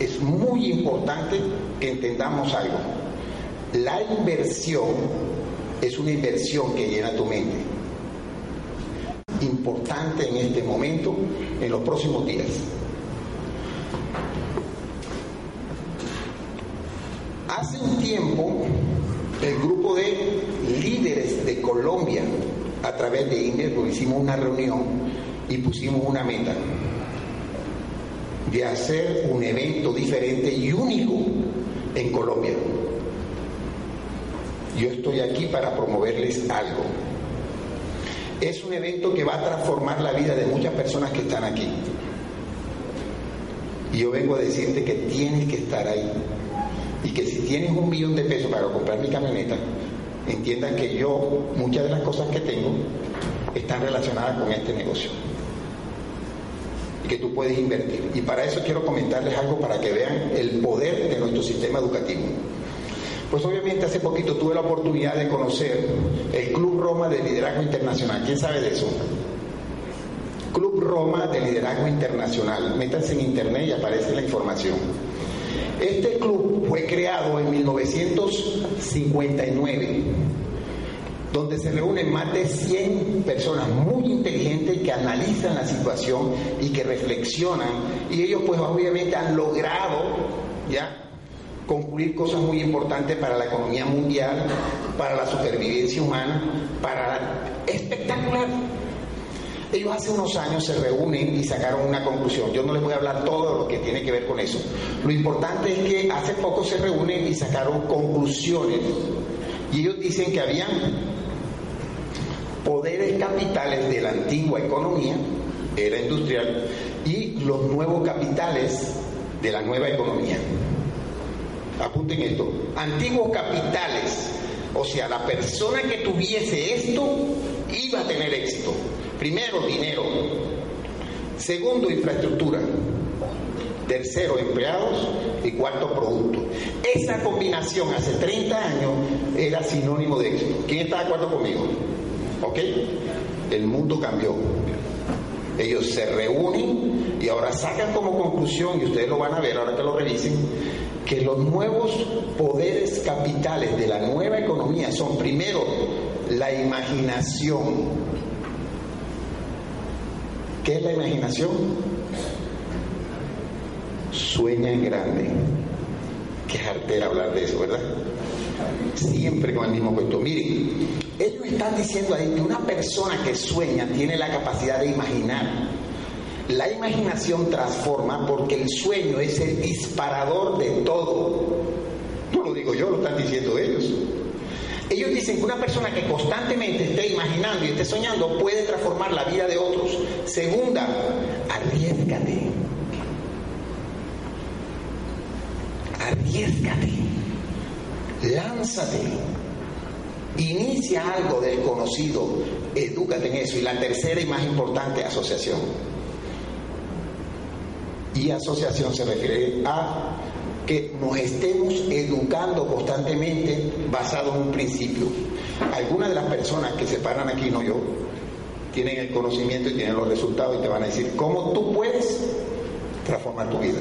es muy importante que entendamos algo. La inversión es una inversión que llena tu mente. importante en este momento, en los próximos días. Hace un tiempo, el grupo de líderes de Colombia, a través de INDER, hicimos una reunión y pusimos una meta de hacer un evento diferente y único en Colombia. Yo estoy aquí para promoverles algo. Es un evento que va a transformar la vida de muchas personas que están aquí. Y yo vengo a decirte que tienes que estar ahí. Y que si tienes un millón de pesos para comprar mi camioneta, entiendan que yo, muchas de las cosas que tengo, están relacionadas con este negocio que tú puedes invertir. Y para eso quiero comentarles algo para que vean el poder de nuestro sistema educativo. Pues obviamente hace poquito tuve la oportunidad de conocer el Club Roma de Liderazgo Internacional. ¿Quién sabe de eso? Club Roma de Liderazgo Internacional. Métanse en internet y aparece la información. Este club fue creado en 1959 donde se reúnen más de 100 personas muy inteligentes que analizan la situación y que reflexionan y ellos pues obviamente han logrado ya concluir cosas muy importantes para la economía mundial, para la supervivencia humana, para espectacular. Ellos hace unos años se reúnen y sacaron una conclusión. Yo no les voy a hablar todo lo que tiene que ver con eso. Lo importante es que hace poco se reúnen y sacaron conclusiones. Y ellos dicen que habían poderes capitales de la antigua economía, era industrial, y los nuevos capitales de la nueva economía. Apunten esto, antiguos capitales, o sea, la persona que tuviese esto iba a tener éxito. Primero, dinero. Segundo, infraestructura. Tercero, empleados. Y cuarto, producto. Esa combinación hace 30 años era sinónimo de éxito. ¿Quién está de acuerdo conmigo? ¿Ok? El mundo cambió. Ellos se reúnen y ahora sacan como conclusión, y ustedes lo van a ver ahora que lo revisen, que los nuevos poderes capitales de la nueva economía son primero la imaginación. ¿Qué es la imaginación? Sueña en grande. Qué artera hablar de eso, ¿verdad? Siempre con el mismo cuento. Miren, ellos están diciendo ahí que una persona que sueña tiene la capacidad de imaginar. La imaginación transforma porque el sueño es el disparador de todo. No lo digo yo, lo están diciendo ellos. Ellos dicen que una persona que constantemente esté imaginando y esté soñando puede transformar la vida de otros. Segunda, arriesgate. Arriesgate. Lánzate. Inicia algo desconocido, edúcate en eso. Y la tercera y más importante, asociación. Y asociación se refiere a que nos estemos educando constantemente basado en un principio. Algunas de las personas que se paran aquí, no yo, tienen el conocimiento y tienen los resultados y te van a decir cómo tú puedes transformar tu vida.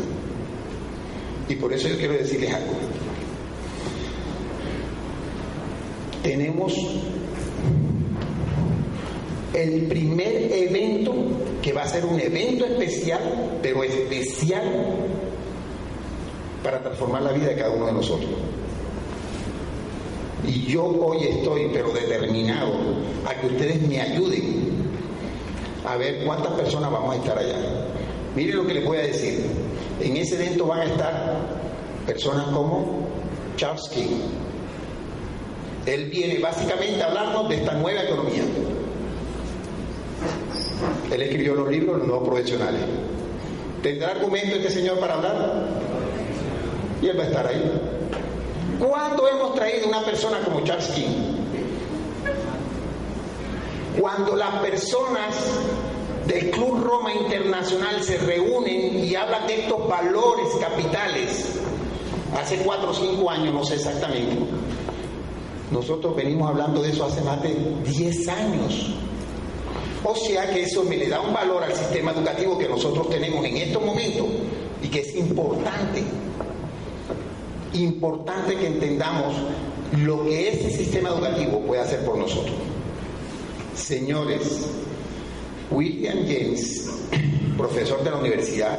Y por eso yo quiero decirles algo. tenemos el primer evento que va a ser un evento especial, pero especial para transformar la vida de cada uno de nosotros. Y yo hoy estoy, pero determinado, a que ustedes me ayuden a ver cuántas personas vamos a estar allá. Mire lo que les voy a decir. En ese evento van a estar personas como Charles King, él viene básicamente a hablarnos de esta nueva economía. Él escribió los libros, los nuevos profesionales. ¿Tendrá argumento este señor para hablar? Y él va a estar ahí. ¿Cuándo hemos traído una persona como Charles King? Cuando las personas del Club Roma Internacional se reúnen y hablan de estos valores capitales, hace cuatro o cinco años, no sé exactamente, nosotros venimos hablando de eso hace más de 10 años. O sea que eso me le da un valor al sistema educativo que nosotros tenemos en estos momentos y que es importante, importante que entendamos lo que este sistema educativo puede hacer por nosotros. Señores, William James, profesor de la Universidad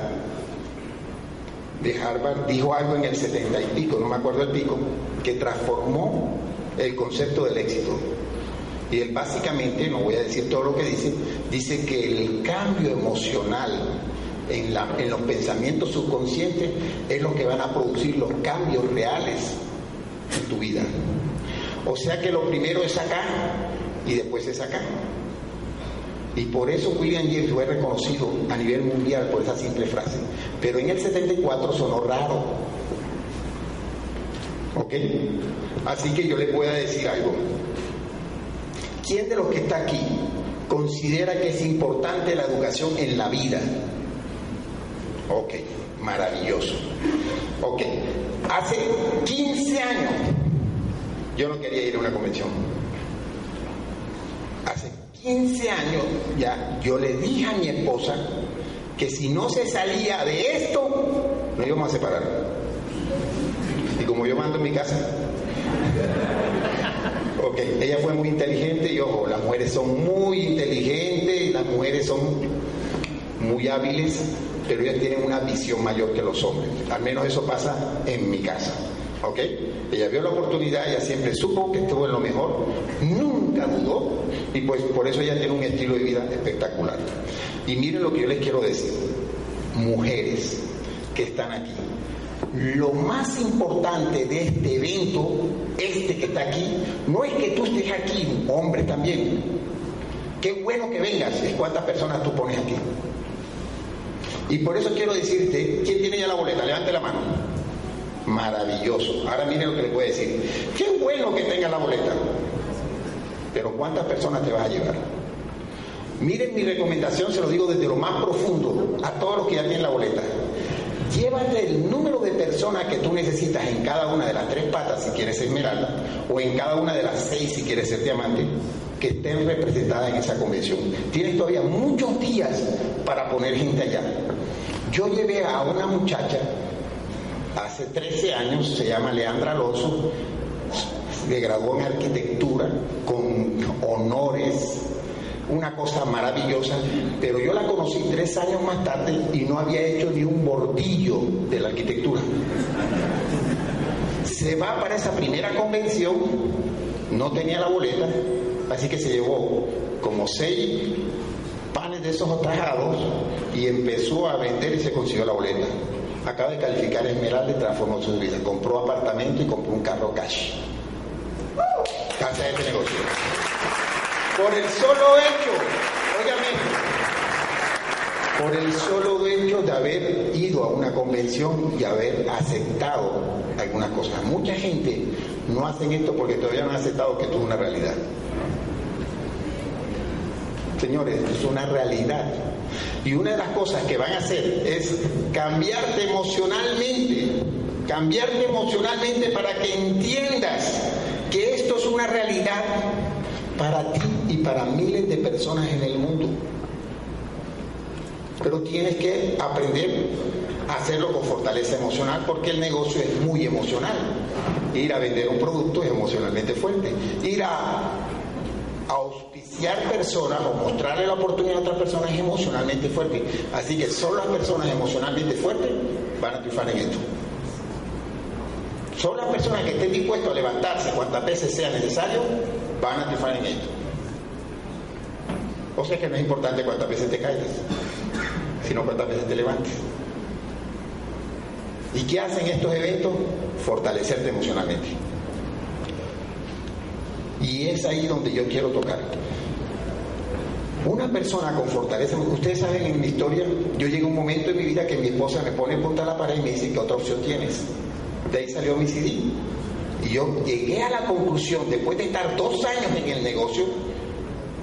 de Harvard, dijo algo en el 70 y pico, no me acuerdo el pico, que transformó el concepto del éxito. Y él básicamente, no voy a decir todo lo que dice, dice que el cambio emocional en, los pensamientos subconscientes es lo que van a producir los cambios reales en tu vida. O sea que lo primero es acá y después es acá. Y por eso William James fue reconocido a nivel mundial por esa simple frase. Pero en el 74 sonó raro. ¿Ok? Así que yo les voy a decir algo. ¿Quién de los que está aquí considera que es importante la educación en la vida? Ok, maravilloso. Ok, hace 15 años yo no quería ir a una convención. Hace 15 años ya yo le dije a mi esposa que si no se salía de esto, nos íbamos a separar. Y como yo mando en mi casa, ok, ella fue muy inteligente y ojo, las mujeres son muy inteligentes las mujeres son muy hábiles, pero ellas tienen una visión mayor que los hombres. Al menos eso pasa en mi casa. ¿Ok? Ella vio la oportunidad, ella siempre supo que estuvo en lo mejor, nunca dudó y pues por eso ella tiene un estilo de vida espectacular. Y miren lo que yo les quiero decir, mujeres que están aquí, lo más importante de este evento, este que está aquí, no es que tú estés aquí, hombre también. Qué bueno que vengas, es cuántas personas tú pones aquí. Y por eso quiero decirte, ¿quién tiene ya la boleta? Levante la mano. Maravilloso. Ahora miren lo que les voy a decir. Qué bueno que tenga la boleta. Pero ¿cuántas personas te vas a llevar? Miren mi recomendación, se lo digo desde lo más profundo a todos los que ya tienen la boleta. Llévate el número de personas que tú necesitas en cada una de las tres patas si quieres ser esmeralda o en cada una de las seis si quieres ser diamante que estén representadas en esa convención. Tienes todavía muchos días para poner gente allá. Yo llevé a una muchacha hace 13 años, se llama Leandra Alonso, se graduó en arquitectura con honores, una cosa maravillosa, pero yo la conocí tres años más tarde y no había hecho ni un bordillo de la arquitectura. Se va para esa primera convención, no tenía la boleta, así que se llevó como seis de esos tajados y empezó a vender y se consiguió la boleta acaba de calificar Esmeralda y transformó su vida. Compró apartamento y compró un carro cash. Casa de este negocio. Por el solo hecho, óigame, por el solo hecho de haber ido a una convención y haber aceptado algunas cosas. Mucha gente no hacen esto porque todavía no han aceptado que esto es una realidad. Señores, es una realidad. Y una de las cosas que van a hacer es cambiarte emocionalmente, cambiarte emocionalmente para que entiendas que esto es una realidad para ti y para miles de personas en el mundo. Pero tienes que aprender a hacerlo con fortaleza emocional porque el negocio es muy emocional. Ir a vender un producto es emocionalmente fuerte. Ir a auspiciar personas o mostrarle la oportunidad a otras personas es emocionalmente fuerte. Así que solo las personas emocionalmente fuertes van a triunfar en esto. Solo las personas que estén dispuestas a levantarse cuantas veces sea necesario van a triunfar en esto. O sea que no es importante cuántas veces te caigas, sino cuántas veces te levantes. ¿Y qué hacen estos eventos? Fortalecerte emocionalmente. Y es ahí donde yo quiero tocar. Una persona con fortaleza, ustedes saben en mi historia, yo llegué a un momento en mi vida que mi esposa me pone punta a la pared y me dice, ¿qué otra opción tienes? De ahí salió mi CD. Y yo llegué a la conclusión, después de estar dos años en el negocio,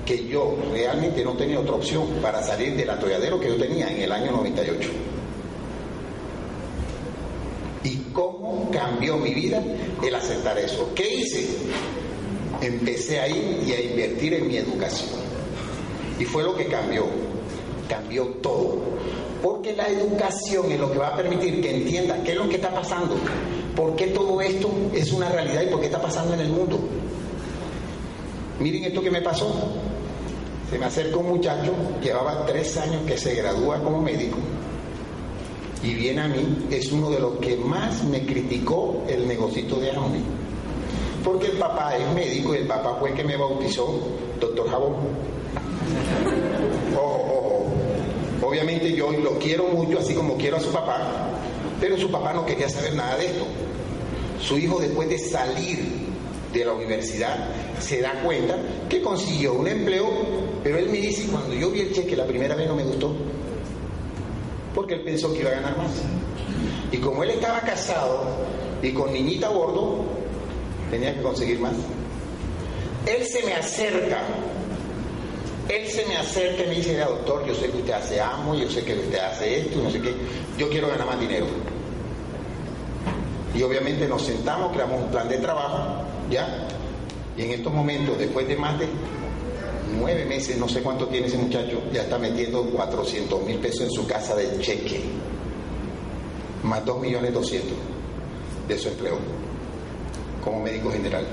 que yo realmente no tenía otra opción para salir del atolladero que yo tenía en el año 98. ¿Y cómo cambió mi vida el aceptar eso? ¿Qué hice? empecé a ir y a invertir en mi educación. Y fue lo que cambió, cambió todo. Porque la educación es lo que va a permitir que entiendas qué es lo que está pasando, por qué todo esto es una realidad y por qué está pasando en el mundo. Miren esto que me pasó. se me acerca un muchacho, llevaba tres años que se gradúa como médico, y viene a mí, es uno de los que más me criticó el negocito de Amway. Porque el papá es médico y el papá fue el que me bautizó, doctor Jabón. Ojo, ojo. Obviamente yo lo quiero mucho, así como quiero a su papá, pero su papá no quería saber nada de esto. Su hijo después de salir de la universidad se da cuenta que consiguió un empleo, pero él me dice, cuando yo vi el cheque la primera vez no me gustó, porque él pensó que iba a ganar más. Y como él estaba casado y con niñita a bordo, tenía que conseguir más. Él se me acerca, él se me acerca y me dice, doctor, yo sé que usted hace amo, yo sé que usted hace esto, no sé qué, yo quiero ganar más dinero. Y obviamente nos sentamos, creamos un plan de trabajo, ¿ya? Y en estos momentos, después de más de nueve meses, no sé cuánto tiene ese muchacho, ya está metiendo 400 mil pesos en su casa de cheque, más 2 millones 200 de su empleo como médico general.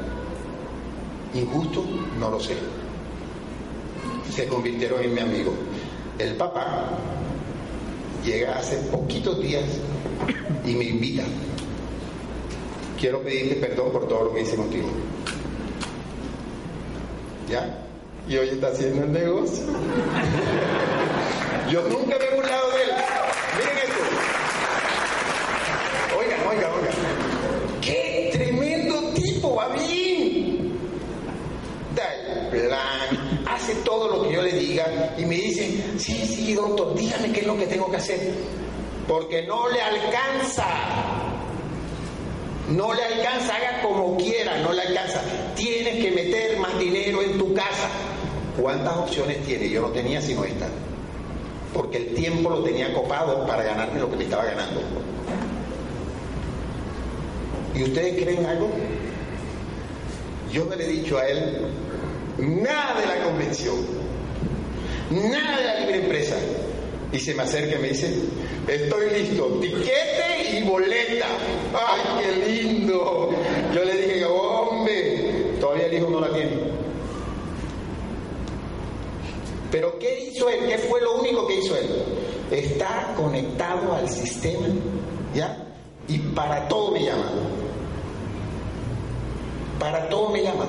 Injusto, no lo sé. Se convirtieron en mi amigo. El papá llega hace poquitos días y me invita. Quiero pedirte perdón por todo lo que hice contigo. ¿Ya? Y hoy está haciendo el negocio. Yo nunca me he burlado de él. Miren esto. Oigan, oigan, oigan. ¡Qué tremendo tipo! Va bien. Da el plan, hace todo lo que yo le diga y me dice, sí, sí, doctor, dígame qué es lo que tengo que hacer. Porque no le alcanza. No le alcanza, haga como quiera, no le alcanza. Tienes que meter más dinero en tu casa. ¿Cuántas opciones tiene? Yo no tenía sino esta. Porque el tiempo lo tenía copado para ganarme lo que me estaba ganando. ¿Y ustedes creen algo? Yo no le he dicho a él nada de la convención, nada de la libre empresa. Y se me acerca y me dice, estoy listo, tiquete y boleta. ¡Ay, qué lindo! Yo le dije, hombre, todavía el hijo no la tiene. Pero ¿qué hizo él? ¿Qué fue lo único que hizo él? Está conectado al sistema, ¿ya? Y para todo me llama. Para todo me llama.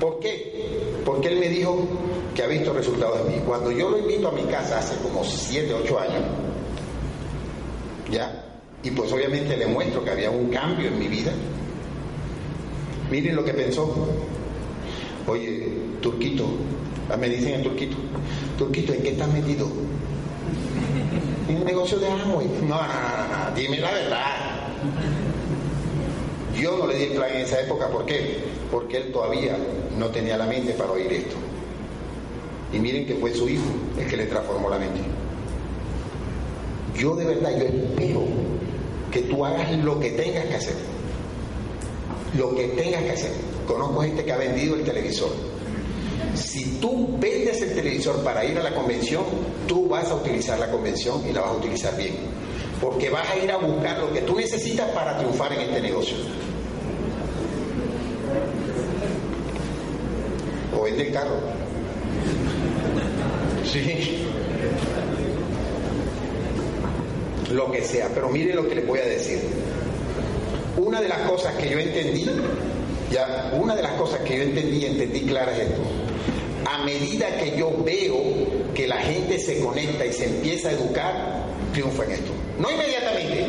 ¿Por qué? Porque él me dijo que ha visto resultados en mí. Cuando yo lo invito a mi casa hace como 7, 8 años, ¿ya? Y pues obviamente le muestro que había un cambio en mi vida. Miren lo que pensó. Oye, Turquito, me dicen en Turquito, Turquito, ¿en qué estás metido? En un negocio de Amway. No, no, no, no, dime la verdad. Yo no le di el plan en esa época, ¿por qué? Porque él todavía no tenía la mente para oír esto. Y miren que fue su hijo el que le transformó la mente. Yo de verdad, yo espero que tú hagas lo que tengas que hacer. Lo que tengas que hacer. Conozco gente que ha vendido el televisor. Si tú vendes el televisor para ir a la convención, tú vas a utilizar la convención y la vas a utilizar bien. Porque vas a ir a buscar lo que tú necesitas para triunfar en este negocio. Vende el carro. Sí. Lo que sea. Pero miren lo que les voy a decir. Una de las cosas que yo entendí, ya, una de las cosas que yo entendí y entendí clara es esto. A medida que yo veo que la gente se conecta y se empieza a educar, triunfa en esto. No inmediatamente.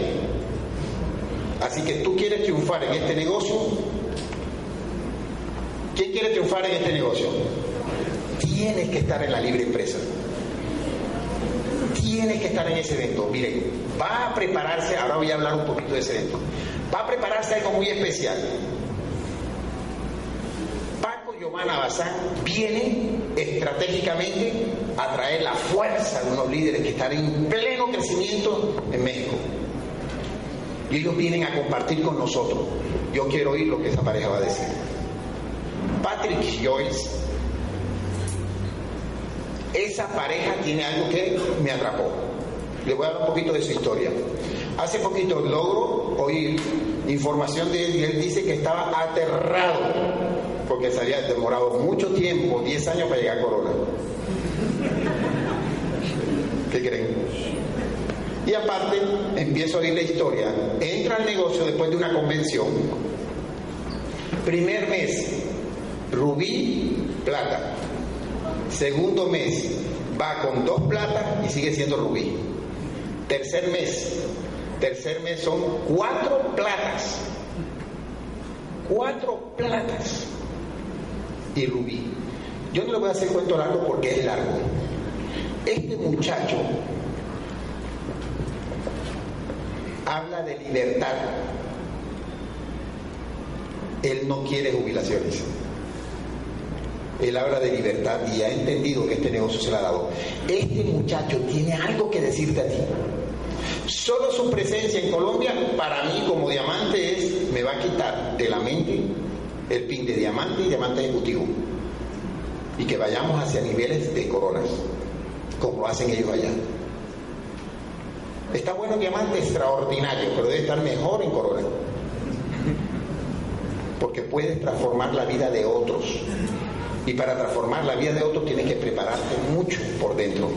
Así que tú quieres triunfar en este negocio. ¿Quién quiere triunfar en este negocio? Tienes que estar en la libre empresa. Tienes que estar en ese evento. Miren, va a prepararse, ahora voy a hablar un poquito de ese evento. Va a prepararse algo muy especial. Paco Giovanna Bazán viene estratégicamente a traer la fuerza de unos líderes que están en pleno crecimiento en México. Y ellos vienen a compartir con nosotros. Yo quiero oír lo que esa pareja va a decir. Patrick Joyce, esa pareja tiene algo que me atrapó. Le voy a dar un poquito de su historia. Hace poquito logro oír información de él y él dice que estaba aterrado porque se había demorado mucho tiempo, 10 años para llegar a Corona. ¿Qué creen? Y aparte, empiezo a oír la historia. Entra al negocio después de una convención. Primer mes, rubí, plata. Segundo mes, va con dos platas y sigue siendo rubí. Tercer mes, tercer mes son cuatro platas. Cuatro platas y rubí. Yo no le voy a hacer cuento largo porque es largo. Este muchacho habla de libertad. Él no quiere jubilaciones. Él habla de libertad y ha entendido que este negocio se le ha dado. Este muchacho tiene algo que decirte a ti. Solo su presencia en Colombia, para mí como diamante, es, me va a quitar de la mente el pin de diamante y diamante ejecutivo. Y que vayamos hacia niveles de coronas, como hacen ellos allá. Está bueno diamante extraordinario, pero debe estar mejor en corona. Porque puedes transformar la vida de otros. Y para transformar la vida de otros tienes que prepararte mucho por dentro.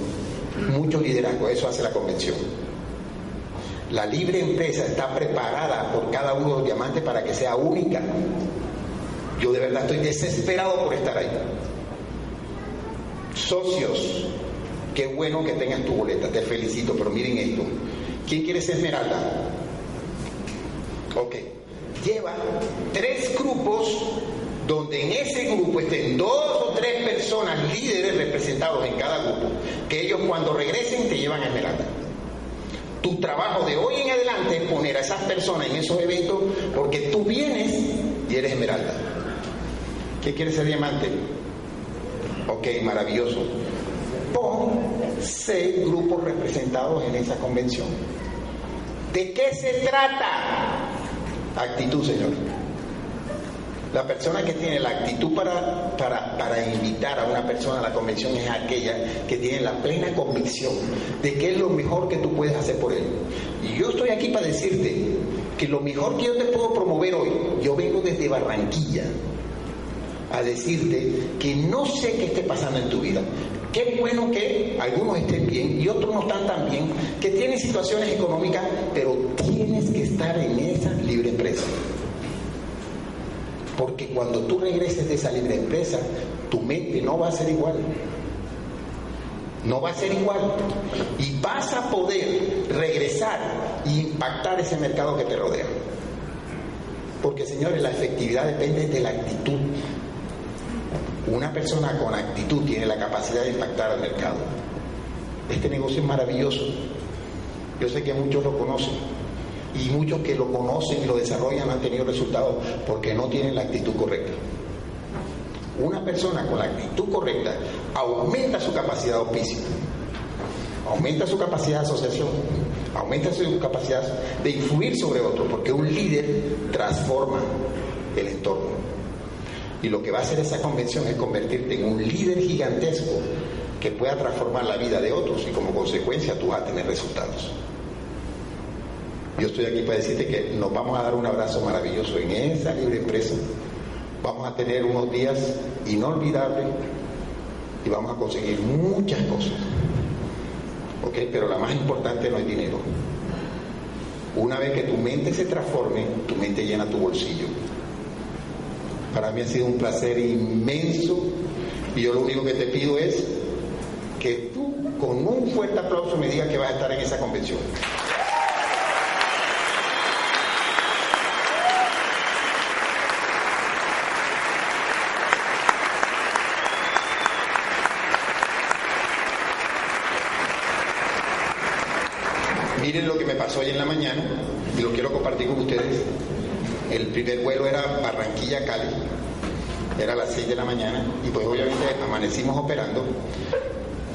Mucho liderazgo, eso hace la convención. La libre empresa está preparada por cada uno de los diamantes para que sea única. Yo de verdad estoy desesperado por estar ahí. Socios, qué bueno que tengas tu boleta, te felicito, pero miren esto. ¿Quién quiere ser esmeralda? Ok. Lleva tres grupos donde en ese grupo estén dos o tres personas líderes representados en cada grupo, que ellos cuando regresen te llevan a Esmeralda. Tu trabajo de hoy en adelante es poner a esas personas en esos eventos porque tú vienes y eres Esmeralda. ¿Qué quieres ser diamante? Ok, maravilloso. Pon seis grupos representados en esa convención. ¿De qué se trata? Actitud, Señor. La persona que tiene la actitud para, para, para, invitar a una persona a la convención es aquella que tiene la plena convicción de que es lo mejor que tú puedes hacer por él. Y yo estoy aquí para decirte que lo mejor que yo te puedo promover hoy, yo vengo desde Barranquilla a decirte que no sé qué esté pasando en tu vida. Qué bueno que algunos estén bien y otros no están tan bien, que tienen situaciones económicas, pero tienes que estar en esa libre empresa. Porque cuando tú regreses de esa libre empresa, tu mente no va a ser igual. No va a ser igual. Y vas a poder regresar e impactar ese mercado que te rodea. Porque, señores, la efectividad depende de la actitud. Una persona con actitud tiene la capacidad de impactar al mercado. Este negocio es maravilloso. Yo sé que muchos lo conocen y muchos que lo conocen y lo desarrollan han tenido resultados porque no tienen la actitud correcta. Una persona con la actitud correcta aumenta su capacidad de aumenta su capacidad de asociación, aumenta su capacidad de influir sobre otros, porque un líder transforma el entorno. Y lo que va a hacer esa convención es convertirte en un líder gigantesco que pueda transformar la vida de otros y como consecuencia tú vas a tener resultados. Yo estoy aquí para decirte que nos vamos a dar un abrazo maravilloso en esa libre empresa. Vamos a tener unos días inolvidables y vamos a conseguir muchas cosas. ¿Ok? Pero la más importante no es dinero. Una vez que tu mente se transforme, tu mente llena tu bolsillo. Para mí ha sido un placer inmenso y yo lo único que te pido es que tú con un fuerte aplauso me digas que vas a estar en esa convención. Miren lo que me pasó hoy en la mañana y lo quiero compartir con ustedes. El primer vuelo era Barranquilla-Cali, era a las 6 de la mañana y pues obviamente amanecimos operando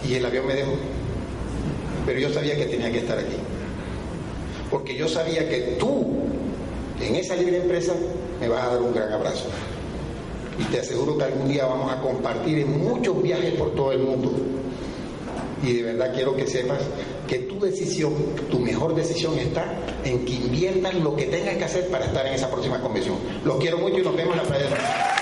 y el avión me dejó. Pero yo sabía que tenía que estar aquí. Porque yo sabía que tú, en esa libre empresa, me vas a dar un gran abrazo. Y te aseguro que algún día vamos a compartir en muchos viajes por todo el mundo. Y de verdad quiero que sepas decisión, tu mejor decisión está en que inviertas lo que tengas que hacer para estar en esa próxima convención. Los quiero mucho y nos vemos en la playa.